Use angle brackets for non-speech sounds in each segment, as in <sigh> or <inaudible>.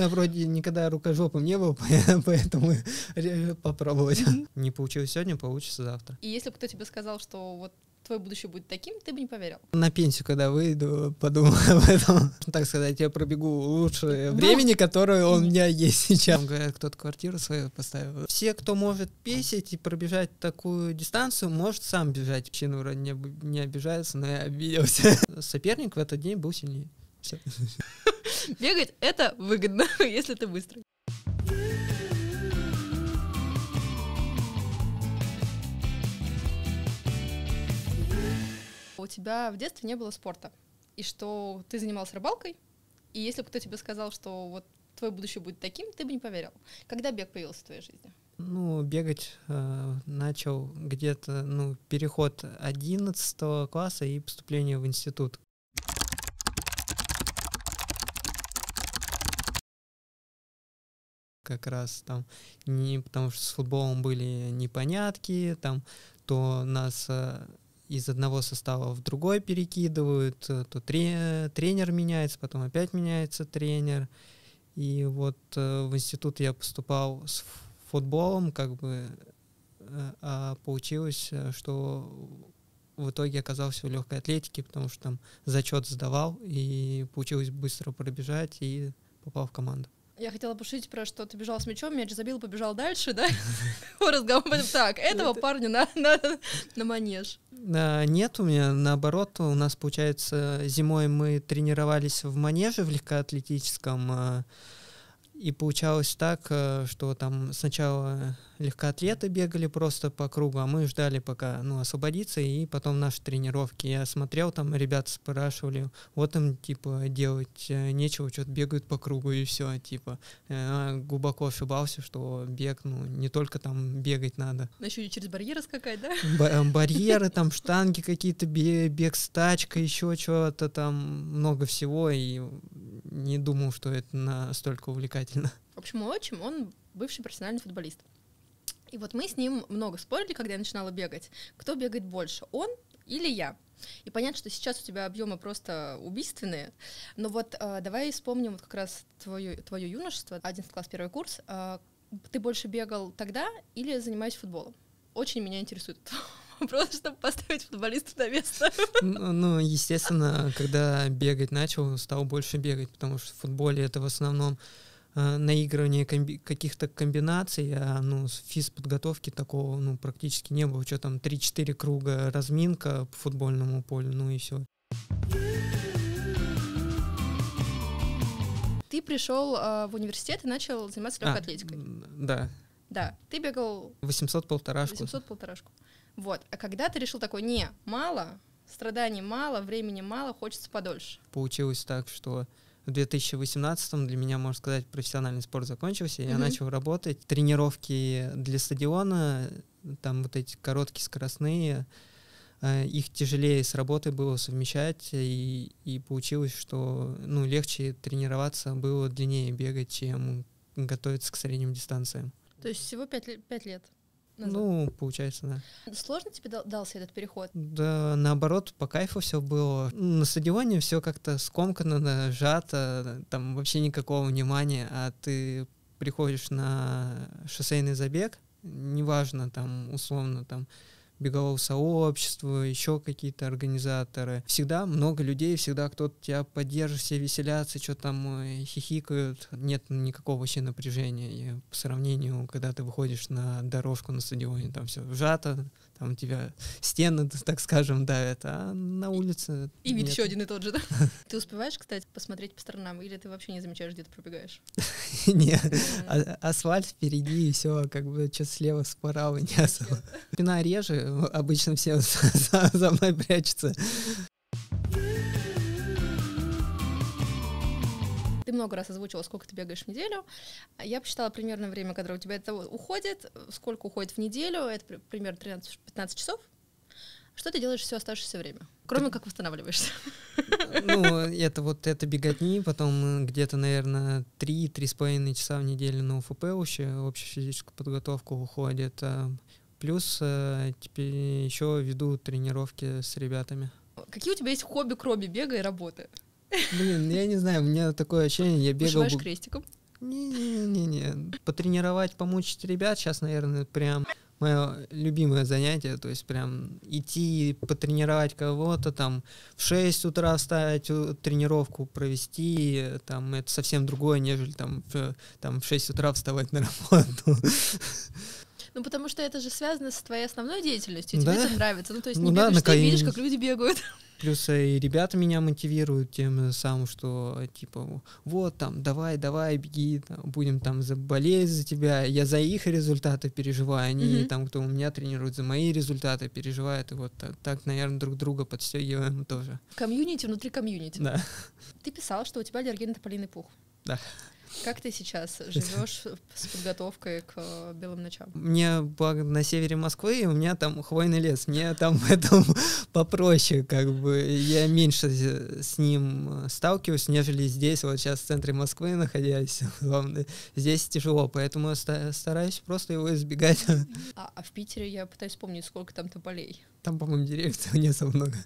Я вроде никогда рукожопом не был, <laughs> поэтому попробовать. Не получилось сегодня, получится завтра. И если бы кто тебе сказал, что вот твое будущее будет таким, ты бы не поверил. На пенсию, когда выйду, подумаю <laughs> об этом. Так сказать, я пробегу лучшее ну, времени, которое у меня есть сейчас. Говорят, кто-то квартиру свою поставил. Все, кто может песить и пробежать такую дистанцию, может сам бежать. Мужчина вроде не, не обижается, но я обиделся. <laughs> Соперник в этот день был сильнее. Все. Бегать — это выгодно, <laughs> если ты быстрый. У тебя в детстве не было спорта, и что ты занимался рыбалкой, и если бы кто тебе сказал, что вот твое будущее будет таким, ты бы не поверил. Когда бег появился в твоей жизни? Ну, бегать э, начал где-то, ну, переход 11 класса и поступление в институт. Как раз там не потому что с футболом были непонятки, там то нас э, из одного состава в другой перекидывают, э, то тре тренер меняется, потом опять меняется тренер. И вот э, в институт я поступал с футболом, как бы, э, а получилось, э, что в итоге оказался в легкой атлетике, потому что там зачет сдавал, и получилось быстро пробежать и попал в команду. Я хотела пошутить про что ты бежал с мячом, мяч забил, побежал дальше, да? <laughs> Разговор так, этого парня на, на, на манеж. Нет, у меня наоборот, у нас, получается, зимой мы тренировались в манеже в легкоатлетическом, а, и получалось так, э, что там сначала легкоатлеты бегали просто по кругу, а мы ждали, пока ну, освободится, и потом наши тренировки. Я смотрел, там ребята спрашивали, вот им, типа, делать э, нечего, что-то бегают по кругу, и все, типа. Я глубоко ошибался, что бег, ну, не только там бегать надо. Но еще и через барьеры скакать, да? Б- <laughs> барьеры, там штанги какие-то, бег с тачкой, еще чего-то там, много всего, и не думал, что это настолько увлекательно. В общем, мой отчим, он бывший профессиональный футболист. И вот мы с ним много спорили, когда я начинала бегать, кто бегает больше, он или я. И понятно, что сейчас у тебя объемы просто убийственные, но вот э, давай вспомним вот как раз твое, твое юношество, 11 класс, первый курс. Э, ты больше бегал тогда или занимаясь футболом? Очень меня интересует <laughs> вопрос, чтобы поставить футболиста на место. <laughs> Ну, ну, естественно, когда бегать начал, стал больше бегать, потому что в футболе это в основном наигрывание комби- каких-то комбинаций, а ну, физподготовки такого ну, практически не было. Что там, 3-4 круга разминка по футбольному полю, ну и все. Ты пришел э, в университет и начал заниматься легкой а, атлетикой. Да. Да, ты бегал... 800 полторашку. 800 полторашку. Вот. А когда ты решил такой, не, мало, страданий мало, времени мало, хочется подольше? Получилось так, что в 2018 для меня, можно сказать, профессиональный спорт закончился. Mm-hmm. Я начал работать. Тренировки для стадиона, там вот эти короткие скоростные, э, их тяжелее с работой было совмещать, и, и получилось, что ну, легче тренироваться было длиннее бегать, чем готовиться к средним дистанциям. То есть всего пять, пять лет? Назад? Ну, получается, да. Сложно тебе дался этот переход? Да, наоборот, по кайфу все было. На стадионе все как-то скомкано, сжато, там вообще никакого внимания, а ты приходишь на шоссейный забег, неважно, там, условно, там, бегового сообщества, еще какие-то организаторы. Всегда много людей, всегда кто-то тебя поддержит, все веселятся, что там э, хихикают. Нет никакого вообще напряжения. И по сравнению, когда ты выходишь на дорожку на стадионе, там все сжато, там у тебя стены, так скажем, давят, а на улице... И вид еще один и тот же, да? <laughs> Ты успеваешь, кстати, посмотреть по сторонам, или ты вообще не замечаешь, где ты пробегаешь? <laughs> Нет, а, асфальт впереди, и все, как бы, что слева, справа, не особо. Спина реже, обычно все <laughs> за мной прячутся. Ты много раз озвучила, сколько ты бегаешь в неделю. Я посчитала примерно время, которое у тебя это уходит, сколько уходит в неделю, это примерно 13-15 часов. Что ты делаешь все оставшееся время? Кроме как восстанавливаешься. Ну, это вот это беготни, потом где-то, наверное, 3-3,5 часа в неделю на УФП вообще, общую физическую подготовку уходит. А плюс э, теперь еще веду тренировки с ребятами. Какие у тебя есть хобби, кроме бега и работы? Блин, я не знаю, у меня такое ощущение, я бегал... Вышиваешь крестиком? Не-не-не-не. Потренировать, помучить ребят сейчас, наверное, прям мое любимое занятие, то есть прям идти потренировать кого-то, там в 6 утра встать, тренировку провести, там это совсем другое, нежели там в, там в 6 утра вставать на работу. Ну, потому что это же связано с твоей основной деятельностью, тебе да? это нравится. Ну, то есть ну, не да, бегаешь, ты видишь, как люди бегают. <laughs> Плюс и ребята меня мотивируют тем самым, что типа вот там давай, давай, беги, там, будем там заболеть за тебя. Я за их результаты переживаю, они Мгм. там, кто у меня тренирует, за мои результаты переживают. И вот так, так, наверное, друг друга подстегиваем тоже. Комьюнити внутри комьюнити. Да. Ты писал, что у тебя аллергия на тополиный пух. Да. Как ты сейчас живешь с подготовкой к э, белым ночам? Мне благо на севере Москвы, и у меня там хвойный лес. Мне там <laughs> в этом попроще, как бы я меньше с- ним э, сталкиваюсь, нежели здесь, вот сейчас в центре Москвы находясь. <laughs> Главное, здесь тяжело, поэтому я ста- стараюсь просто его избегать. <laughs> А, а в Питере я пытаюсь вспомнить, сколько там тополей. Там, по-моему, деревьев не особо много.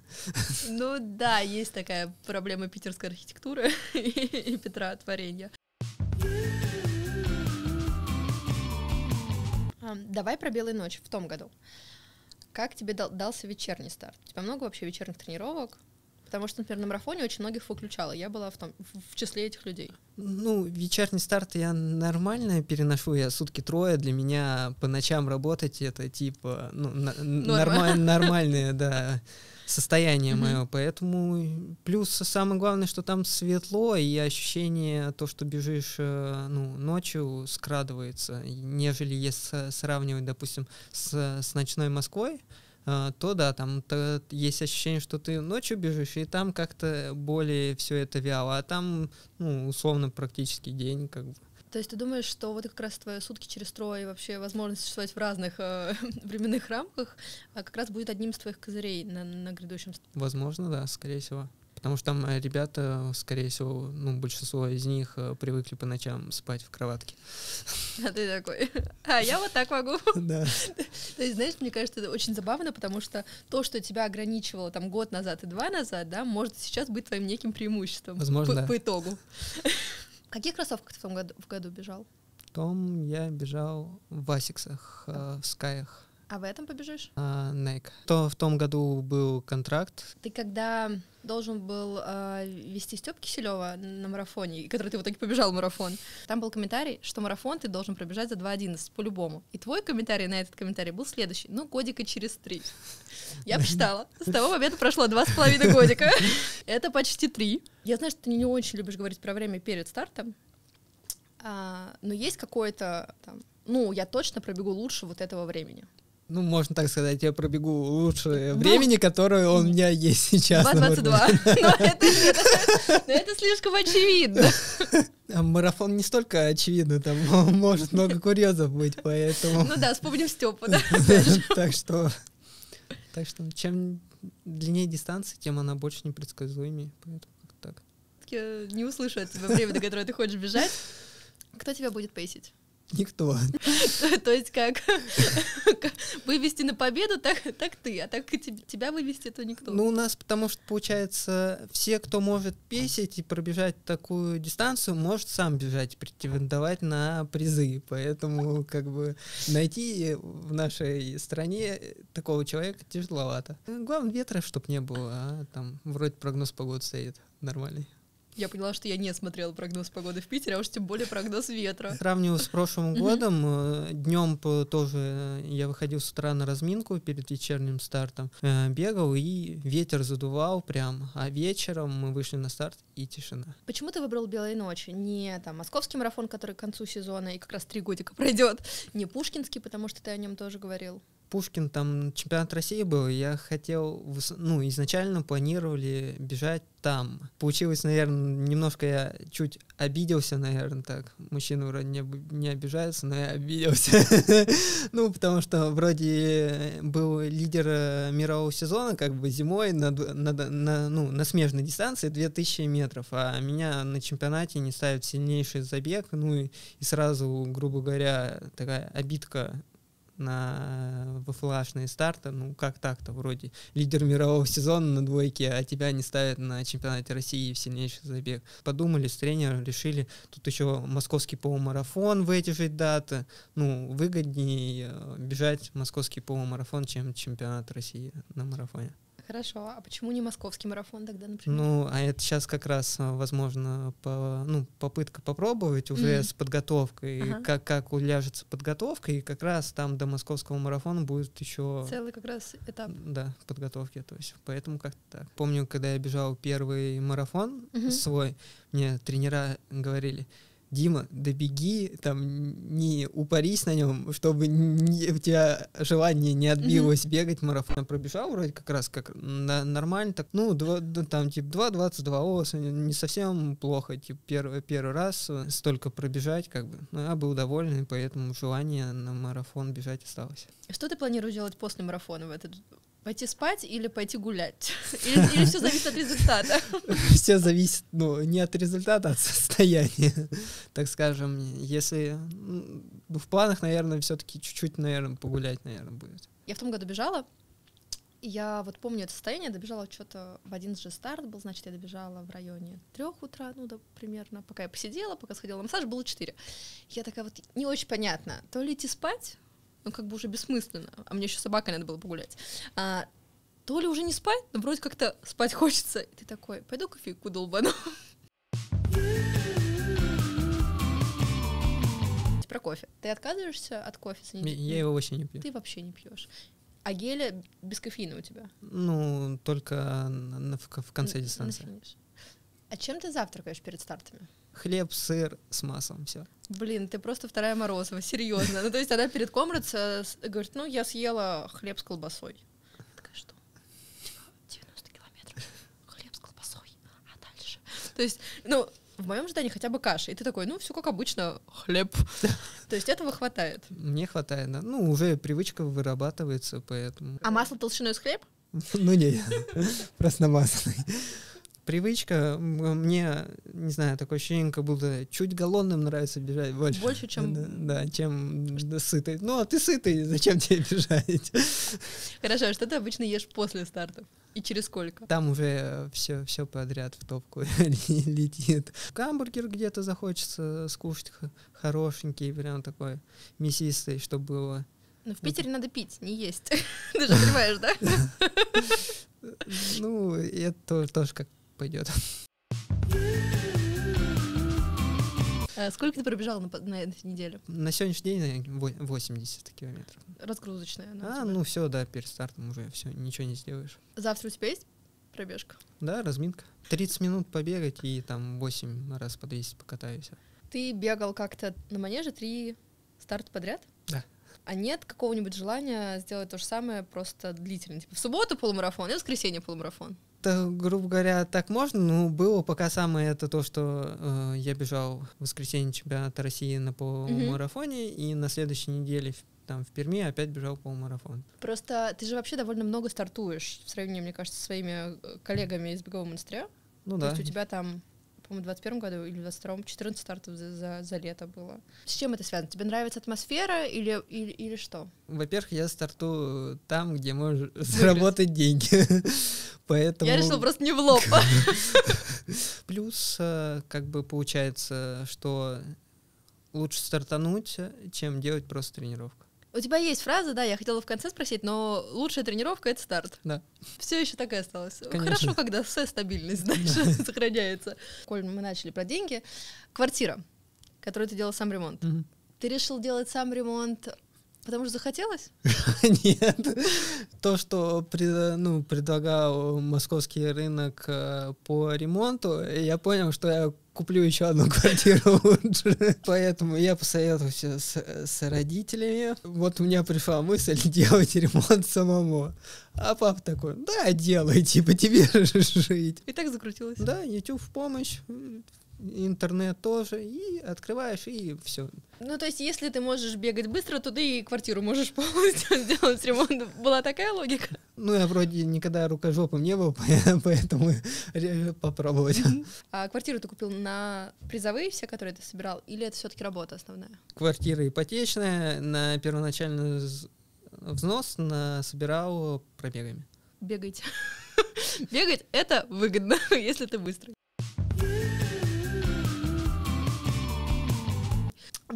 Ну да, есть такая проблема питерской архитектуры и Петра. Ам, Давай про белые ночи в том году. Как тебе дал- дался вечерний старт? У тебя много вообще вечерних тренировок? Потому что, например, на марафоне очень многих выключала. Я была в, том, в числе этих людей. Ну, вечерний старт я нормально переношу, я сутки трое, для меня по ночам работать это типа, ну, на- нормаль- нормальное, <laughs> да, состояние Мгм. мое, поэтому плюс самое главное, что там светло, и ощущение, то, что бежишь, э, ну, ночью скрадывается, нежели если сравнивать, допустим, с, с ночной Москвой, а, то да, там то есть ощущение, что ты ночью бежишь, и там как-то более все это вяло, а там, ну, условно, практически день, как бы. То есть ты думаешь, что вот как раз твои сутки через трое и вообще возможность существовать в разных э, <laughs> временных рамках а, как раз будет одним из твоих козырей на, на грядущем Возможно, да, скорее всего. Потому что там э, ребята, скорее всего, ну, большинство из них э, привыкли по ночам спать в кроватке. А ты такой, <laughs> а я вот так могу. <laughs> Да. То есть, знаешь, мне кажется, это очень забавно, потому что то, что тебя ограничивало там год назад и два назад, да, может сейчас быть твоим неким преимуществом Возможно, по, да. по итогу. В каких кроссовках ты в том году, в году бежал? Потом я бежал в Асиксах, э, в Скаях, А в этом побежишь? а, Nike. То в том году был контракт. Ты когда должен был э, вести Степ Киселева на марафоне, и который ты в итоге побежал марафон, там был комментарий, что марафон ты должен пробежать за 2.11 по-любому. И твой комментарий на этот комментарий был следующий. Ну, годика через три. Я посчитала. С того момента прошло два с половиной годика. <laughs> Это почти три. Я знаю, что ты не очень любишь говорить про время перед стартом, а, но есть какое-то там, ну, я точно пробегу лучше вот этого времени. Ну, можно так сказать, я пробегу лучшее Ну, времени, которое у меня есть сейчас. на 2.22. марафоне. <laughs> Но это, это- это слишком очевидно. А Марафон не столько очевидно, там <laughs> может много курьезов быть, поэтому... Ну да, вспомним Степа, <laughs> да. Так что... Так что чем длиннее дистанция, тем она больше непредсказуемее. Поэтому как так. Я не услышу от тебя время, до которого ты хочешь бежать. Кто тебя будет пейсить? Никто. <laughs> То есть как <laughs> вывести на победу, так, так ты, а так и теб- тебя вывести, то никто. Ну, у нас, потому что, получается, все, кто может песить и пробежать такую дистанцию, может сам бежать, претендовать на призы. Поэтому, как бы, найти в нашей стране такого человека тяжеловато. Главное, ветра, чтобы не было, а там вроде прогноз погоды стоит нормальный. Я поняла, что я не смотрела прогноз погоды в Питере, а уж тем более прогноз ветра. Сравниваю с прошлым годом, днем тоже э, я выходил с утра на разминку перед вечерним стартом, э, бегал и ветер задувал прям, а вечером мы вышли на старт и тишина. Почему ты выбрал «Белые ночи»? Не там московский марафон, который к концу сезона и как раз три годика пройдет, не пушкинский, потому что ты о нем тоже говорил. Пушкин, там чемпионат России был, я хотел, ну, изначально планировали бежать там. Получилось, наверное, немножко я чуть обиделся, наверное, так. Мужчины вроде не, не обижаются, но я обиделся. <laughs> Ну, потому что вроде был лидер э, мирового сезона, как бы зимой на, на на, ну, на смежной дистанции 2000 метров, а меня на чемпионате не ставят сильнейший забег, ну и сразу, грубо говоря, такая обидка на ВФЛАшные старты, ну как так-то, вроде лидер мирового сезона на двойке, а тебя не ставят на чемпионате России в сильнейший забег. Подумали с тренером, решили, тут еще московский полумарафон в эти же даты, ну выгоднее э, бежать московский полумарафон, чем чемпионат России на марафоне. Хорошо, а почему не московский марафон тогда, например? Ну, а это сейчас как раз, а, возможно, по, ну, попытка попробовать уже mm. с подготовкой, ага. как, как уляжется подготовка, и как раз там до московского марафона будет еще... Целый как раз этап. Да, подготовки, то есть поэтому как-то так. Помню, когда я бежал первый марафон mm-hmm. свой, мне тренера говорили, Дима, добеги, там, не упарись на нем, чтобы не, у тебя желание не отбилось mm-hmm. бегать марафон. Пробежал вроде как раз как на, нормально, так, ну, 2, там, типа, 2.22, о, не совсем плохо, типа, первый, первый раз столько пробежать, как бы, ну, я был доволен, и поэтому желание на марафон бежать осталось. Что ты планируешь делать после марафона в этот Пойти спать или пойти гулять? <laughs> <laughs> Или, или все зависит от результата? <laughs> Все зависит, ну, не от результата, а от состояния. Так скажем, если ну, в планах, наверное, все-таки чуть-чуть, наверное, погулять, наверное, будет. Я в том году бежала. Я вот помню это состояние, добежала что-то в один же старт был, значит, я добежала в районе трех утра, ну да, примерно. Пока я посидела, пока сходила на массаж, было четыре. Я такая вот, не очень понятно, то ли идти спать, ну как бы уже бессмысленно, а мне еще собакой надо было погулять. А, то ли уже не спать, но вроде как-то спать <laughs> хочется. И ты такой, пойду кофейку долбану. <laughs> Про кофе. Ты отказываешься от кофе? Я его вообще не пью. Ты вообще не пьешь. А геля без кофеина у тебя? Ну, только на, в, в конце дистанции. А чем ты завтракаешь перед стартами? хлеб, сыр с маслом, все. Блин, ты просто вторая Морозова, серьезно. Ну, то есть она перед Комрадс говорит, ну, я съела хлеб с колбасой. такая, что? 90 километров, хлеб с колбасой, а дальше? То есть, ну, в моем ожидании хотя бы каша. И ты такой, ну, все как обычно, хлеб. То есть этого хватает. Мне хватает, да. Ну, уже привычка вырабатывается, поэтому... А масло толщиной с хлеб? Ну, не, <laughs> просто масляный привычка, мне, не знаю, такое ощущение, как будто чуть голодным нравится бежать больше. Больше, чем... Да, да чем сытый. Ну, а ты сытый, зачем тебе бежать? <laughs> Хорошо, а что ты обычно ешь после стартов? И через сколько? Там уже все, все подряд в топку <laughs> летит. Гамбургер где-то захочется скушать хорошенький, прям такой мясистый, чтобы было. Ну, в Питере надо пить, не есть. <laughs> Ты же понимаешь, да? Ну, это тоже как пойдет. А сколько ты пробежал на, на этой неделе? На сегодняшний день 80 километров. Разгрузочная. А, ну все, да, перед стартом уже все, ничего не сделаешь. Завтра у тебя есть пробежка? Да, разминка. 30 минут побегать и там 8 раз по 200 покатаюсь. Ты бегал как-то на манеже три старта подряд? Да. А нет какого-нибудь желания сделать то же самое просто длительно? Типа в субботу полумарафон и в воскресенье полумарафон? Это, грубо говоря, так можно, но было пока самое это то, что э, я бежал в воскресенье чемпионата России на полумарафоне, mm-hmm. и на следующей неделе там в Перми опять бежал полумарафон. Просто ты же вообще довольно много стартуешь в сравнении, мне кажется, со своими э, коллегами из бегового монастыря. Ну то да. есть у тебя там по-моему, в 21 году или в 22 14 стартов за, за, за лето было. С чем это связано? Тебе нравится атмосфера или, или, или что? Во-первых, я стартую там, где можешь заработать деньги. <laughs> Поэтому... Я решил просто не в лоб. <laughs> Плюс, э, как бы получается, что лучше стартануть, чем делать просто тренировку. У тебя есть фраза, да, я хотела в конце спросить, но лучшая тренировка это старт. Да. Все еще так и осталось. Конечно. Хорошо, когда все стабильность дальше да. <laughs> сохраняется. Коль мы начали про деньги. Квартира, которую ты делал сам ремонт. Угу. Ты решил делать сам ремонт Потому что захотелось? <laughs> Нет. То, что ну, предлагал московский рынок э, по ремонту, я понял, что я куплю еще одну квартиру <laughs> лучше. Поэтому я посоветовался с, с родителями. Вот у меня пришла мысль <laughs> делать ремонт самому. А папа такой, да, делай, типа тебе жить. И так закрутилось. Да, YouTube в помощь, интернет тоже, и открываешь, и все. Ну, то есть, если ты можешь бегать быстро, то ты и квартиру можешь <laughs> полностью сделать ремонт. Была такая логика? Ну, я вроде никогда рукожопом не был, <laughs> поэтому попробовать. А квартиру ты купил на призовые все, которые ты собирал, или это все-таки работа основная? Квартира ипотечная, на первоначальный взнос на собирал пробегами. Бегайте. <laughs> Бегать — это выгодно, если ты быстрый.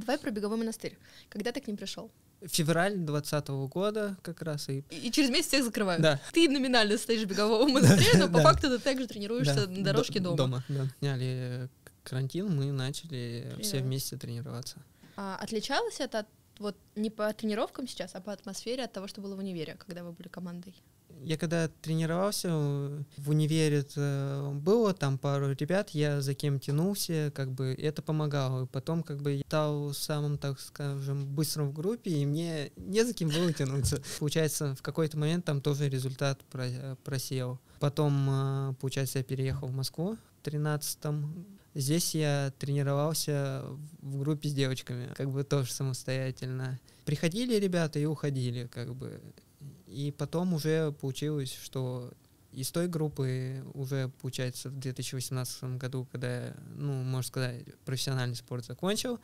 Давай про беговой монастырь. Когда ты к ним пришел? Февраль двадцатого года как раз. И... и через месяц всех закрывают. Да. Ты номинально стоишь в беговом <laughs> монастыре, но по факту ты также тренируешься на дорожке дома. Дома, да. Сняли карантин, мы начали все вместе тренироваться. А отличалось это от вот не по тренировкам сейчас, а по атмосфере от того, что было в универе, когда вы были командой? Я когда тренировался в универе, было там пару ребят, я за кем тянулся, как бы это помогало. И потом как бы я стал самым, так скажем, быстрым в группе, и мне не за кем было тянуться. <laughs> Получается, в какой-то момент там тоже результат просел. Потом, получается, я переехал в Москву в 13 Здесь я тренировался в группе с девочками, как бы тоже самостоятельно. Приходили ребята и уходили, как бы. И потом уже получилось, что из той группы уже, получается, в 2018 году, когда, ну, можно сказать, профессиональный спорт закончил,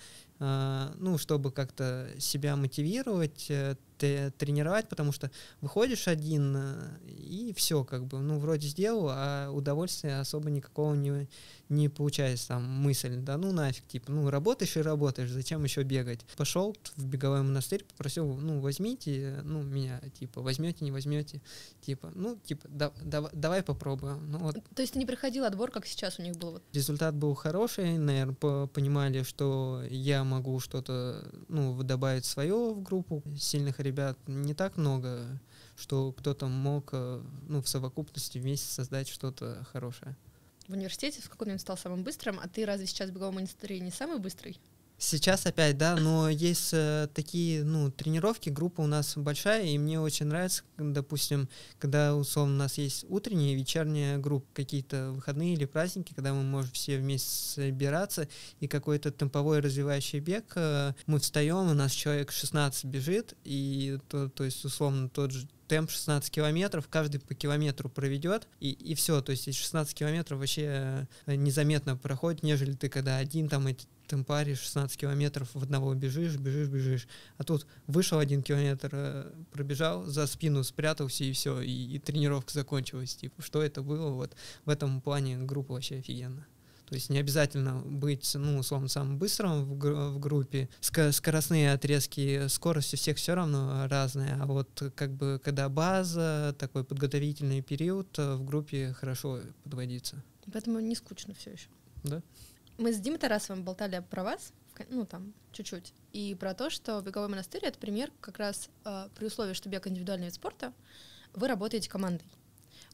ну, чтобы как-то себя мотивировать, э, тренировать, потому что выходишь один, э, и все, как бы, ну, вроде сделал, а удовольствия особо никакого не, не получается, там, мысль, да ну нафиг, типа, ну, работаешь и работаешь, зачем еще бегать? Пошел в беговой монастырь, попросил, ну, возьмите, ну, меня, типа, возьмете, не возьмете, типа, ну, типа, да, да, давай попробуем. Ну, вот. То есть ты не проходил отбор, как сейчас у них был? Результат был хороший, наверное, понимали, что я могу что-то, ну, добавить свое в группу сильных ребят, не так много, что кто-то мог э, ну, в совокупности вместе создать что-то хорошее. В университете в какой-то момент стал самым быстрым, а ты разве сейчас в беговом монастыре не самый быстрый? Сейчас опять, да, но есть э, такие, ну, тренировки, группа у нас большая, и мне очень нравится, допустим, когда, условно, у нас есть утренняя и вечерняя группа, какие-то выходные или праздники, когда мы можем все вместе собираться, и какой-то темповой развивающий бег, э, мы встаем, у нас человек 16 бежит, и то, то есть, условно, тот же темп 16 километров, каждый по километру проведет, и, и все, то есть 16 километров вообще э, незаметно проходит, нежели ты когда один там эти темпаре 16 километров в одного бежишь, бежишь, бежишь. А тут вышел один километр, э, пробежал, за спину спрятался и все, и, и тренировка закончилась. Типа, что это было? Вот в этом плане группа вообще офигенно. То есть не обязательно быть, ну, условно, самым быстрым в, гр- в группе. Ск- скоростные отрезки, скорость у всех все равно разная. А вот как бы когда база, такой подготовительный период э, в группе хорошо подводится. Поэтому не скучно все еще. Да. Мы с Димой Тарасовым болтали про вас, ну там, чуть-чуть, и про то, что беговой монастырь — это пример как раз э, при условии, что бег — индивидуальный вид спорта, вы работаете командой.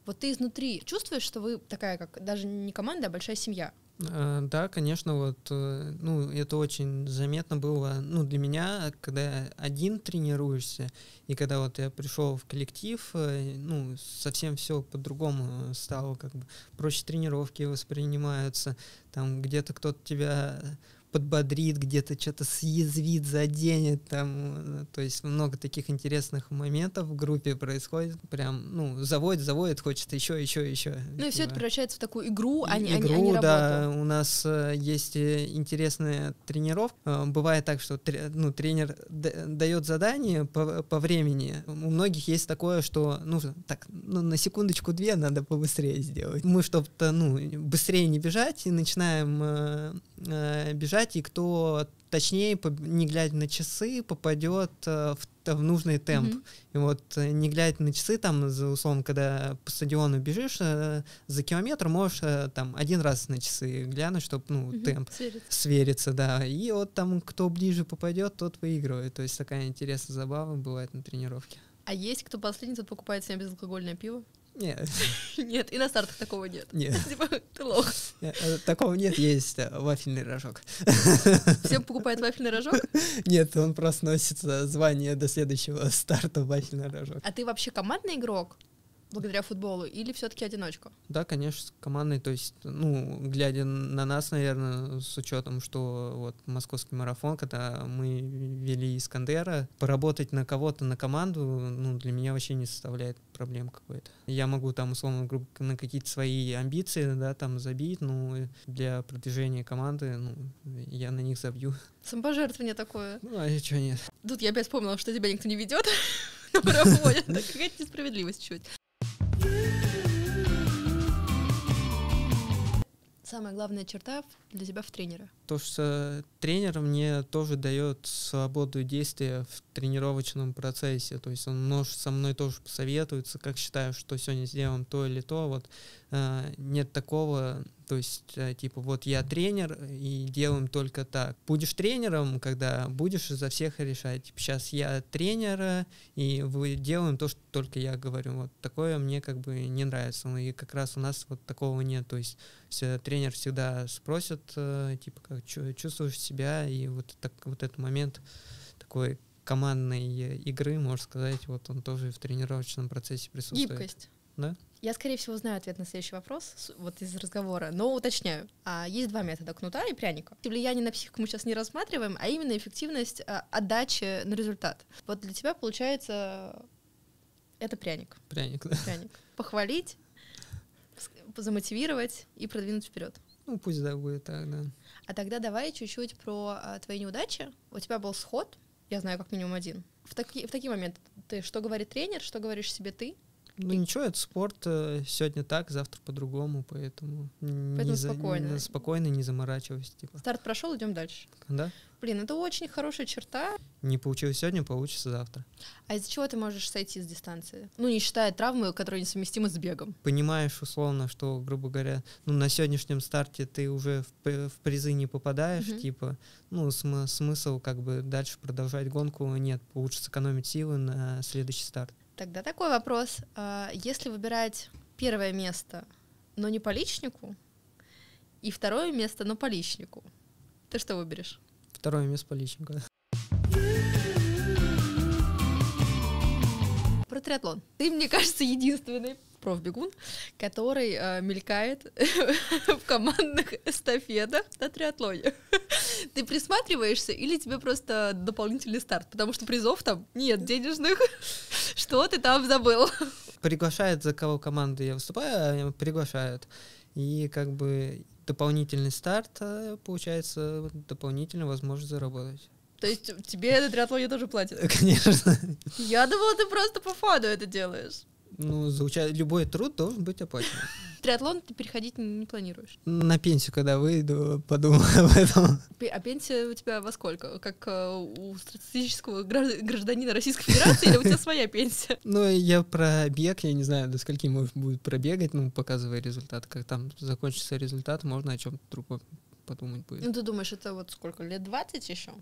Вот ты изнутри чувствуешь, что вы такая, как даже не команда, а большая семья. А, да, конечно, вот, э, ну, это очень заметно было, ну, для меня, когда один тренируешься, и когда вот я пришел в коллектив, э, ну, совсем все по-другому стало, как бы. Проще тренировки воспринимаются, там где-то кто-то тебя подбодрит, где-то что-то съязвит, заденет, там, то есть много таких интересных моментов в группе происходит, прям, ну, заводит, заводит, хочется еще, еще, еще. Ну и все это превращается в такую игру, а не, игру, а не, а не да, у нас э, есть э, интересная тренировка, э, бывает так, что ну, тренер дает задание по, по времени, у многих есть такое, что, ну, так, ну, на секундочку-две надо побыстрее сделать. Мы, чтобы-то, ну, быстрее не бежать, и начинаем э, э, бежать бежать, и кто точнее, не глядя на часы, попадет э, в, в нужный темп. Mm-hmm. И вот э, не глядя на часы, там, за условно, когда по стадиону бежишь, э, за километр можешь там один раз на часы глянуть, чтобы, ну, mm-hmm. темп Сверится. свериться, да. И вот там, кто ближе попадет, тот выигрывает. То есть такая интересная забава бывает на тренировке. А есть кто последний, тот покупает себе безалкогольное пиво? Нет. <laughs> Нет, и на стартах такого нет. <laughs> Нет. Типа, ты лох. <laughs> Э, такого нет, есть э, вафельный рожок. Все покупают вафельный рожок? Нет, он просто носит звание до следующего старта вафельный рожок. А ты вообще командный игрок? Благодаря футболу, или все-таки одиночка? Да, конечно, с командой. То есть, ну, глядя на нас, наверное, с учетом, что вот московский марафон, когда мы вели Искандера, поработать на кого-то, на команду, ну, для меня вообще не составляет проблем какой-то. Я могу там, условно, грубо, на какие-то свои амбиции, да, там забить, но для продвижения команды, ну, я на них забью. Самопожертвование такое. Ну, а что нет? Тут я опять вспомнила, что тебя никто не ведет <laughs> на марафоне. Какая-то несправедливость чуть. Самая главная черта для тебя в тренера? То, что тренер мне тоже дает свободу действия в тренировочном процессе. То есть он может со мной тоже посоветуется, как считаю, что сегодня сделаем то или то. Вот э, нет такого то есть, э, типа, вот я тренер, и делаем только так. Будешь тренером, когда будешь за всех решать. Типа, сейчас я тренер, и вы делаем то, что только я говорю. Вот такое мне как бы не нравится. Ну, и как раз у нас вот такого нет. То есть тренер всегда спросит, э, типа, как чувствуешь себя, и вот, так, вот этот момент такой командной игры, можно сказать, вот он тоже в тренировочном процессе присутствует. Гибкость. Да? Я, скорее всего, знаю ответ на следующий вопрос, вот из разговора, но уточняю. А, есть два метода, кнута и пряника. Влияние на психику мы сейчас не рассматриваем, а именно эффективность а, отдачи на результат. Вот для тебя, получается, это пряник. Пряник, да. Пряник. Похвалить, замотивировать и продвинуть вперед. Ну, пусть да, будет так, да. А тогда давай чуть-чуть про а, твои неудачи. У тебя был сход, я знаю как минимум один. В, таки, в такие моменты ты что говорит тренер, что говоришь себе ты, ну ничего, это спорт. Э, сегодня так, завтра по-другому, поэтому, поэтому не спокойно. За, спокойно, не заморачивайся. Типа. Старт прошел, идем дальше. Да. Блин, это очень хорошая черта. Не получилось сегодня, получится завтра. А из-за чего ты можешь сойти с дистанции? Ну, не считая травмы, которые несовместимы с бегом. Понимаешь, условно, что, грубо говоря, ну, на сегодняшнем старте ты уже в, в призы не попадаешь, угу. типа, ну, см смысл как бы дальше продолжать гонку нет, лучше сэкономить силы на следующий старт. Тогда такой вопрос. А, если выбирать первое место, но не по личнику, и второе место, но по личнику, ты что выберешь? Второе место по личнику. Про триатлон. Ты, мне кажется, единственный профбегун, который э, мелькает <laughs> в командных эстафетах на триатлоне. <laughs> Ты присматриваешься или тебе просто дополнительный старт? Потому что призов там нет денежных. <laughs> Что ты там забыл? Приглашают, за кого команды я выступаю, приглашают. И как бы дополнительный старт, э, получается, дополнительно возможность заработать. То есть тебе на триатлоне тоже платят? Конечно. Я думала, ты просто по фану это делаешь. Ну, звучит, любой труд должен быть оплачен. <laughs> Триатлон ты переходить не, планируешь? На пенсию, когда выйду, подумаю <laughs> об этом. А пенсия у тебя во сколько? Как э, у стратегического гражданина Российской Федерации или у тебя своя пенсия? <laughs> Ну, я про бег, я не знаю, до скольки можно будет пробегать, ну, показывая результат. Как там закончится результат, можно о чем-то другом подумать будет. Ну, ты думаешь, это вот сколько, лет 20 еще?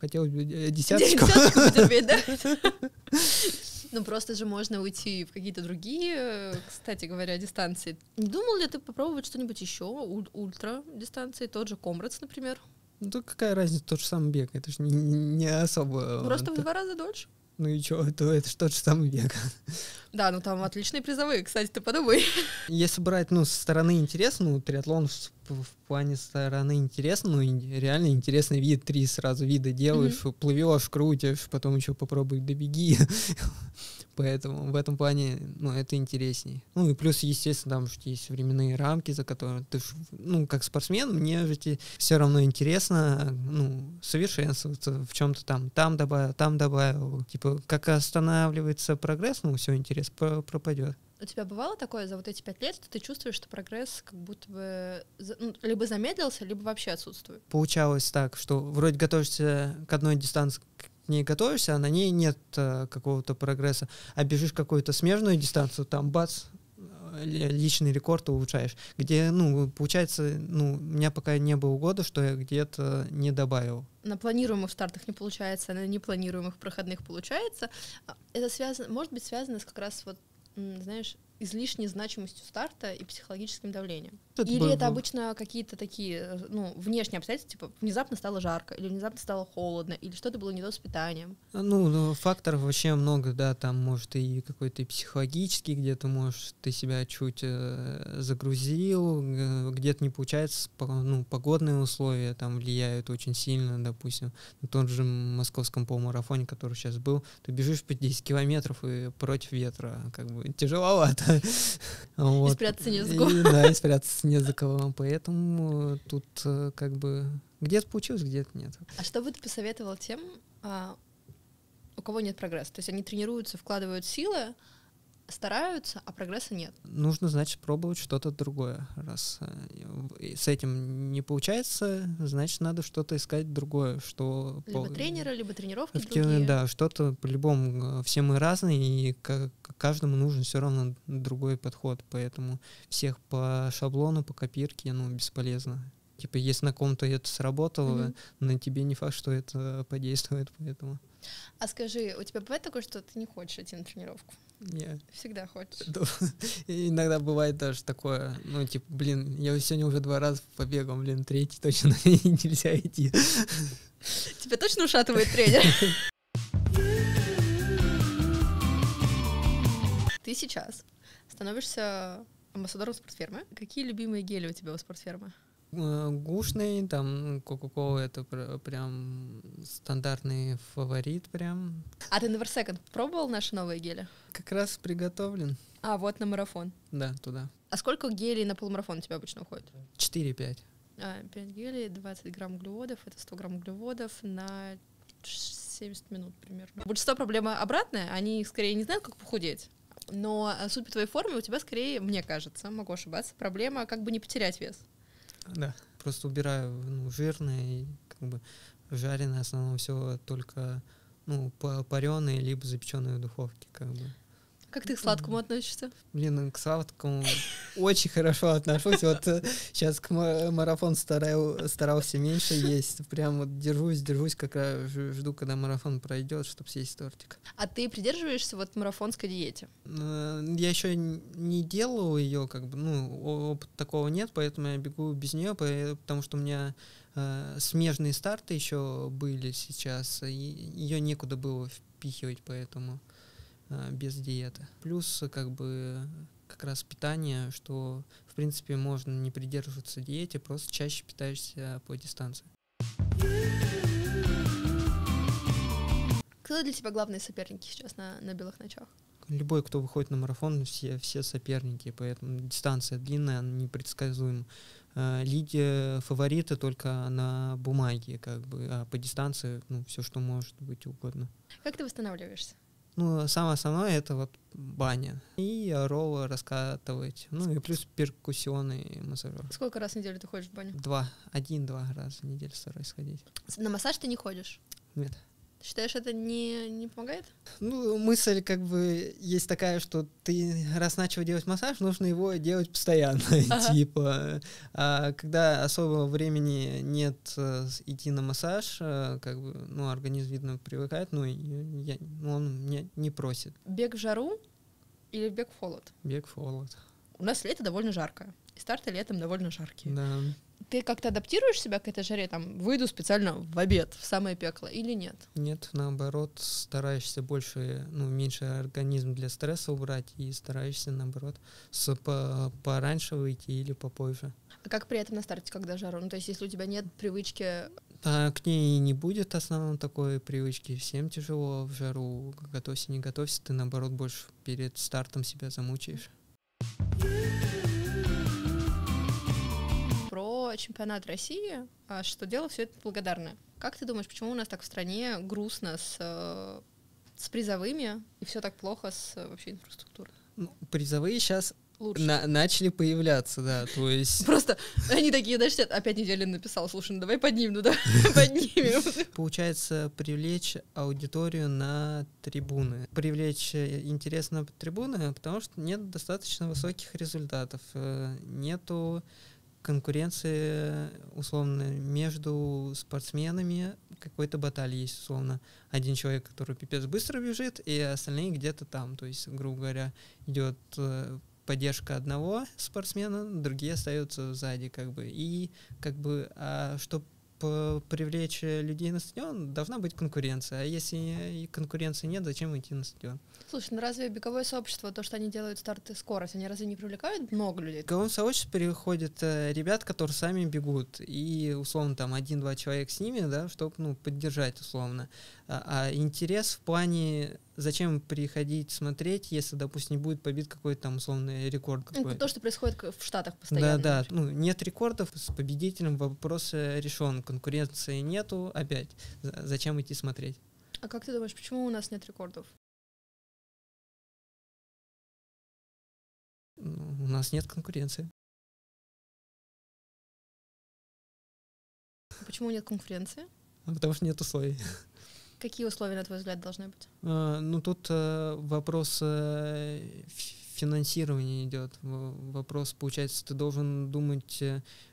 Хотелось бы э, десяточку. <laughs> <laughs> Ну, просто же можно уйти в какие-то другие, кстати говоря, дистанции. Не думал ли ты попробовать что-нибудь еще? Ультра дистанции, тот же Комрадс, например? Ну, какая разница, тот же самый бег, это же не, не особо... Просто в два раза дольше. Ну и что, это, это же тот же самый бег. Да, ну там отличные призовые, кстати, ты подумай. Если брать, ну, со стороны интересно, ну, триатлон в, плане стороны интересно, ну, реально интересный вид, три сразу вида делаешь, mm-hmm. плывешь, крутишь, потом еще попробуй добеги. <laughs> Поэтому в этом плане, ну, это интересней. Ну, и плюс, естественно, там же есть временные рамки, за которые ты, ну, как спортсмен, мне же все равно интересно, ну, совершенствоваться в чем-то там, там добавил, там добавил. Типа, как останавливается прогресс, ну, все, интерес пропадет. У тебя бывало такое за вот эти пять лет, что ты чувствуешь, что прогресс как будто бы ну, либо замедлился, либо вообще отсутствует? Получалось так, что вроде готовишься к одной дистанции, к ней готовишься, а на ней нет э, какого-то прогресса. А бежишь какую-то смежную дистанцию, там бац, личный рекорд улучшаешь. Где, ну, получается, ну, у меня пока не было года, что я где-то не добавил. На планируемых стартах не получается, на непланируемых проходных получается. А это связано, может быть связано с как раз вот знаешь, излишней значимостью старта и психологическим давлением? Это или был- это обычно какие-то такие, э, ну, внешние обстоятельства, типа внезапно стало жарко, или внезапно стало холодно, или что-то было не то с питанием? Ну, ну, факторов вообще много, да, там может и какой-то психологический, где-то, может, ты себя чуть э, загрузил, э, где-то не получается, по- ну, погодные условия там влияют очень сильно, допустим, на тот же московском полумарафоне, который сейчас был, ты бежишь по 10 километров и против ветра, как бы тяжеловато. <laughs> Вот. спрятаться не за кого. И, <laughs> Да, и спрятаться не за кого, поэтому тут э, как бы где-то получилось, где-то нет. А что бы ты посоветовал тем, а, у кого нет прогресса? То есть они тренируются, вкладывают силы, стараются, а прогресса нет. нужно, значит, пробовать что-то другое. Раз э, с этим не получается, значит, надо что-то искать другое, что... Либо по- тренера, либо тренировки в те- другие. Да, что-то по-любому, э, все мы разные, и ка- каждому нужен все равно другой подход, поэтому всех по шаблону, по копирке, ну, бесполезно. Типа, если на ком-то это сработало, Мгм. на тебе не факт, что это подействует, поэтому А скажи, у тебя бывает такое, что ты не хочешь идти на тренировку? я Всегда хочешь. <laughs> Иногда бывает даже такое, ну, типа, блин, я сегодня уже два раза побегал, блин, третий точно <laughs> нельзя идти. Тебя точно ушатывает тренер? <laughs> Ты сейчас становишься амбассадором спортфермы. Какие любимые гели у тебя у спортфермы? Э, Гушный, там, Кока-Кола это пр- прям стандартный фаворит прям. А ты на Версеконд пробовал наши новые гели? Как раз приготовлен. А, вот на марафон. Да, туда. А сколько гелей на полумарафон у тебя обычно уходит? 4-5. А, 5 гелей, 20 грамм углеводов, это 100 грамм углеводов на 70 минут примерно. Большинство проблемы обратная, они скорее не знают, как похудеть. Но а, суть по твоей форме у тебя скорее, мне кажется, могу ошибаться, проблема как бы не потерять вес. Да. Просто убираю ну, жирное и как бы жареное, в основном все только ну, пареное, либо запеченное в духовке, как бы. Как ты к сладкому относишься? Блин, к сладкому очень хорошо отношусь. Вот сейчас к ма- марафон старался меньше есть. Прям вот держусь, держусь, как жду, когда марафон пройдет, чтобы съесть тортик. А ты придерживаешься вот марафонской диете? Э, Я еще не делал ее, как бы, ну, опыта такого нет, поэтому я бегу без нее, потому что у меня э, смежные старты еще были сейчас, ее некуда было впихивать, поэтому э, без диеты. Плюс, э, как бы, как раз питание, что, в принципе, можно не придерживаться диете, просто чаще питаешься по дистанции. Кто для тебя главные соперники сейчас на, на белых ночах? Любой, кто выходит на марафон, все, все соперники, поэтому дистанция длинная, она непредсказуема. Э, Лиги фавориты только на бумаге, как бы, а по дистанции, ну, все, что может быть угодно. Как ты восстанавливаешься? Ну, самое основное это вот баня. И роллы раскатывать. Ну и плюс перкуссионный массажер. Сколько раз в неделю ты ходишь в баню? Два, один-два раза в неделю стараюсь ходить. На массаж ты не ходишь? Нет. Считаешь, это не, не помогает? Ну, мысль как бы есть такая, что ты раз начал делать массаж, нужно его делать постоянно, <laughs> Ага. типа. А когда особого времени нет э, идти на массаж, э, как бы, ну, организм, видно, привыкает, ну, я, ну, он меня не просит. Бег в жару или бег в холод? Бег в холод. У нас лето довольно жаркое. И старты летом довольно жаркие. Да. Ты как-то адаптируешь себя к этой жаре? Там, выйду специально в обед, в самое пекло, или нет? Нет, наоборот, стараешься больше, ну, меньше организм для стресса убрать и стараешься, наоборот, с, по, пораньше выйти или попозже. А как при этом на старте, когда жару? Ну, то есть, если у тебя нет привычки... А к ней не будет основной такой привычки. Всем тяжело в жару. Готовься, не готовься, ты наоборот больше перед стартом себя замучаешь. Про чемпионат России, а что дело все это благодарное. Как ты думаешь, почему у нас так в стране грустно с, э, с призовыми и все так плохо с э, вообще инфраструктурой? Ну, призовые сейчас Лучше. начали появляться, да, то есть <laughs> Просто они такие, знаешь, опять неделю написал, слушай, ну давай поднимем, ну давай <laughs> поднимем. получается привлечь аудиторию на трибуны. Привлечь э, интерес на трибуны, потому что нет достаточно высоких результатов. Нету конкуренция, условно, между спортсменами, какой-то баталь есть, условно. Один человек, который пипец быстро бежит, и остальные где-то там. То есть, грубо говоря, идет э, поддержка одного спортсмена, другие остаются сзади, как бы. И как бы, а чтобы привлечь людей на стадион, должна быть конкуренция. А если конкуренции нет, зачем идти на стадион? Слушай, ну разве беговое сообщество, то, что они делают старты скорость, они разве не привлекают много людей? В беговом сообществе переходят э, ребят, которые сами бегут, и условно там один-два человека с ними, да, чтобы ну, поддержать условно. А, а интерес в плане зачем приходить смотреть, если, допустим, не будет побит какой-то там условный рекорд. Какой Это то, что происходит в Штатах постоянно. Да, да. Ну, нет рекордов, с победителем вопрос решен. Конкуренции нету, опять. Зачем идти смотреть? А как ты думаешь, почему у нас нет рекордов? Ну, у нас нет конкуренции. Почему нет конкуренции? Потому что нет условий. Какие условия, на твой взгляд, должны быть? А, ну, тут а, вопрос а, финансирования идет. Вопрос, получается, ты должен думать,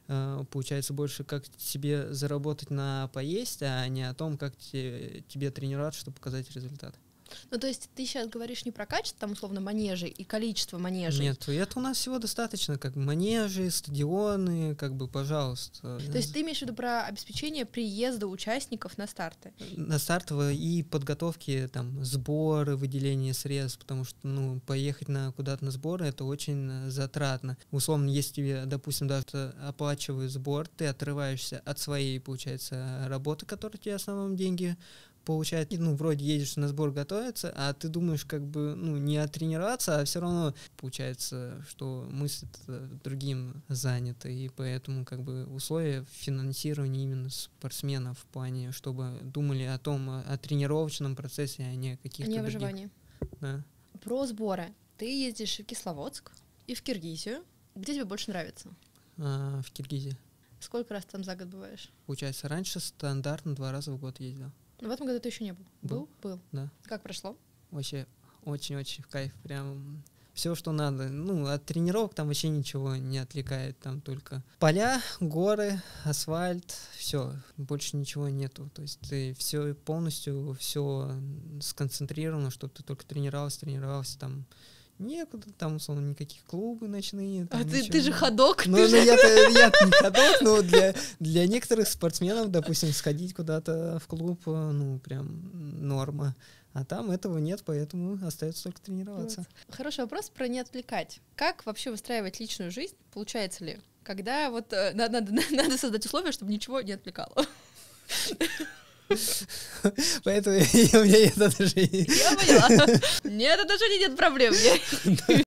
получается, больше, как себе заработать на поесть, а не о том, как тебе, тебе тренироваться, чтобы показать результат. Ну, то есть ты сейчас говоришь не про качество, там, условно, манежей и количество манежей. Нет, это у нас всего достаточно, как манежи, стадионы, как бы, пожалуйста. То есть ты имеешь в виду про обеспечение приезда участников на старты? На старты и подготовки, там, сборы, выделение средств, потому что, ну, поехать на куда-то на сборы, это очень затратно. Условно, если тебе, допустим, даже оплачивают сбор, ты отрываешься от своей, получается, работы, которая тебе основном деньги получает, ну, вроде едешь на сбор готовиться, а ты думаешь, как бы, ну, не оттренироваться, а все равно получается, что мысль другим занята, и поэтому, как бы, условия финансирования именно спортсменов в плане, чтобы думали о том, о, тренировочном процессе, а не о каких-то Не о выживании. Да. Про сборы. Ты ездишь в Кисловодск и в Киргизию. Где тебе больше нравится? А, в Киргизии. Сколько раз там за год бываешь? Получается, раньше стандартно два раза в год ездил. Но в этом году ты еще не был. Был? Был. Да. Как прошло? Вообще очень-очень в кайф. Прям все, что надо. Ну, от тренировок там вообще ничего не отвлекает. Там только поля, горы, асфальт, все. Больше ничего нету. То есть ты все полностью все сконцентрировано, чтобы ты только тренировался, тренировался там некуда, там, условно, никаких клубы ночные. а ты, ты же ходок. Ну, ну я-то, <laughs> я не ходок, но для, для некоторых спортсменов, допустим, сходить куда-то в клуб, э, ну, прям норма. А там этого нет, поэтому остается только тренироваться. Хороший вопрос про не отвлекать. Как вообще выстраивать личную жизнь? Получается ли? Когда вот э, надо, надо, <laughs> надо создать условия, чтобы ничего не отвлекало. <laughs> Поэтому <laughs> у меня нет отношений. Я поняла. Нет отношений, нет проблем. <laughs>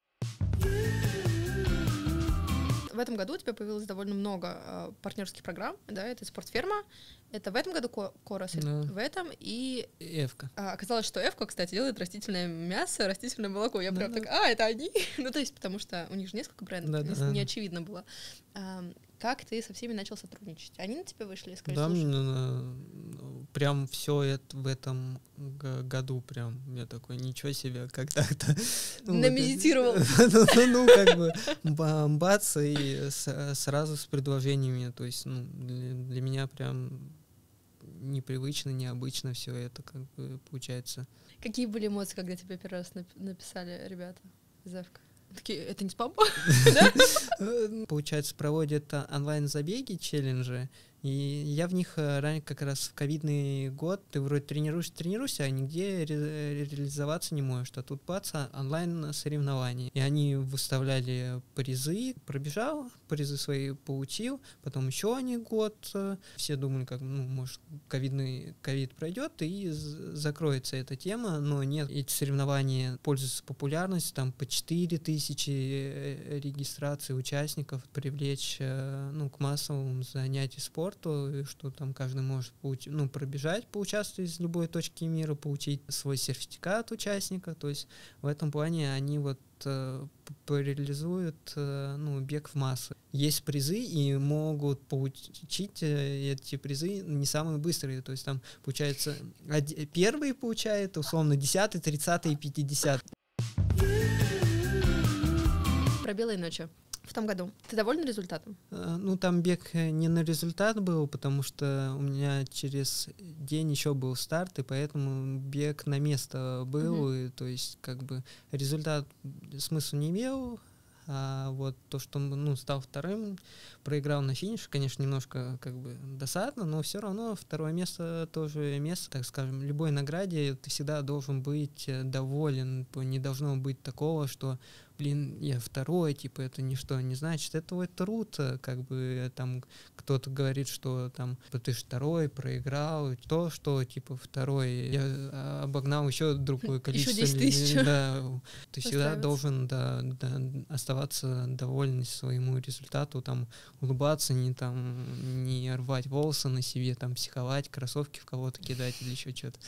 В этом году у тебя появилось довольно много э, партнерских программ, да, это спортферма, это в этом году Корос, да. в этом и... Эвка. А, оказалось, что Эвка, кстати, делает растительное мясо, растительное молоко. Я да, прям да. так, а, это они? <laughs> ну, то есть, потому что у них же несколько брендов, да, да, не очевидно было. А, как ты со всеми начал сотрудничать? Они на тебя вышли и сказали, Да, ну, прям все это в этом году прям я такой, ничего себе, как так-то. <laughs> Ну, Намедитировал. <laughs> Ну, ну, как бы бац, и сразу с предложениями. То есть, ну, для меня прям непривычно, необычно все это как бы получается. Какие были эмоции, когда тебе первый раз написали ребята из Эвка? Такие, это не спам? <laughs> <laughs> Получается, проводят онлайн-забеги, челленджи, и я в них э, ранее как раз в ковидный год, ты вроде тренируешься, тренируешься, а нигде ре- реализоваться не можешь. А тут бац, онлайн соревнования. И они выставляли призы, пробежал, призы свои получил, потом еще они год. Э, все думали, как, ну, может, ковидный ковид пройдет и закроется эта тема, но нет, эти соревнования пользуются популярностью, там по 4 тысячи э, регистраций участников привлечь ну, к массовым занятиям спорта спорту, что там каждый может получить, ну, пробежать, поучаствовать из любой точки мира, получить свой сертификат участника. То есть в этом плане они вот э, реализуют э, ну, бег в массы. Есть призы, и могут получить э, эти призы не самые быстрые. То есть там, получается, первый получает, условно, 10, 30 и 50. Про белые ночи. В том году. Ты доволен результатом? Э, Ну, там бег э, не на результат был, потому что у меня через день еще был старт, и поэтому бег на место был, и, то есть как бы результат смысла не имел, а вот то, что ну, стал вторым, проиграл на финише, конечно, немножко как бы досадно, но все равно второе место тоже место, так скажем, любой награде ты всегда должен быть э, доволен, не должно быть такого, что блин, я второй, типа, это ничто не значит. Это твой труд, э, как бы, там, кто-то говорит, что там, ты же второй, проиграл, то, что, типа, второй, я а, обогнал еще другое <laughs> количество. Еще 10 тысяч. Да, ты всегда должен, да, да, оставаться доволен своему результату, там, улыбаться, не там, не рвать волосы на себе, там, психовать, кроссовки в кого-то кидать или еще что-то.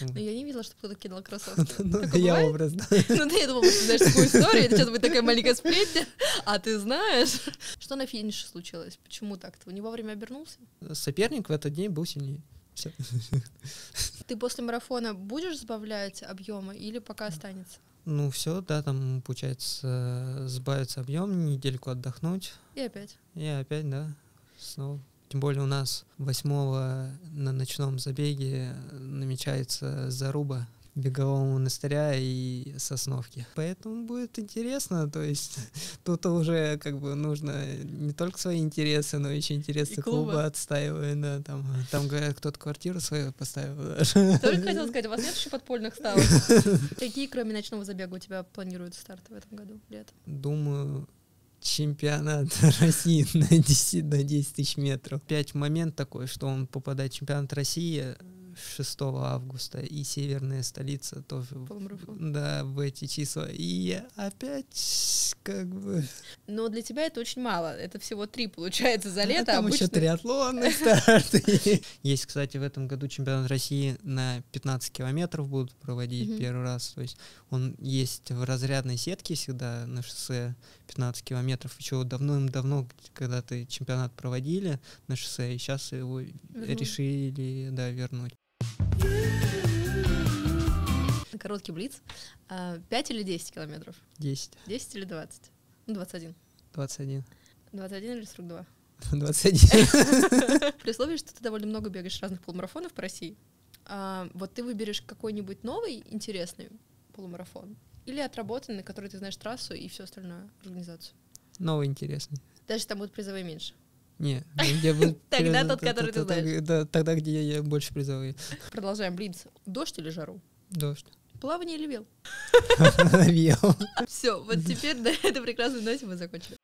Но я не видела, что кто-то кидал кроссовки. <laughs> Ну, я образ, да. <laughs> Ну, да, я думала, ты знаешь такую историю, это <laughs> сейчас будет такая маленькая сплетня, а ты знаешь. Что на финише случилось? Почему так? Ты не вовремя обернулся? Соперник в этот день был сильнее. <laughs> Ты после марафона будешь сбавлять объемы или пока останется? Ну все, да, там получается сбавится объем, недельку отдохнуть, И опять. и опять, да, снова. Тем более у нас 8 на ночном забеге намечается заруба бегового монастыря и сосновки. Поэтому будет интересно, то есть <laughs> тут уже как бы нужно не только свои интересы, но еще интересы И клуба. клуба отстаивать, да, там, там говорят, кто-то квартиру свою поставил даже. Только хотела сказать, у вас нет еще подпольных ставок? <laughs> Какие, кроме ночного забега, у тебя планируются старты в этом году, летом? Думаю, чемпионат <laughs> России на 10, на 10 тысяч метров. Опять момент такой, что он попадает в чемпионат России 6 августа, и северная столица тоже Полумарафон. да, в эти числа. И опять как бы... Но для тебя это очень мало. Это всего три, получается, за лето. там еще Обычно- триатлонный <laughs> старт. Есть, кстати, в этом году чемпионат России на 15 километров будут проводить первый раз. То есть он есть в разрядной сетке всегда на шоссе 15 километров. Еще давно-давно, когда ты чемпионат проводили на шоссе, и сейчас его решили да, вернуть. Короткий блиц. А, 5 или 10 километров? 10, 10 или 20? Ну, 21. 21, 21 или 42? 21. <laughs> <laughs> При условии, что ты довольно много бегаешь разных полумарафонов по России, а, вот ты выберешь какой-нибудь новый интересный полумарафон или отработанный, который ты знаешь трассу и всю остальную организацию. Новый интересный. Даже там будут призовые меньше. Не, ну, где будет <laughs> Тогда тот, который ты знаешь. Да, тогда, где я больше призовые. Продолжаем блиц. Дождь или жару? Дождь. Плавание или вел? <laughs> Вел. Все, вот теперь на этой прекрасной ноте мы закончили.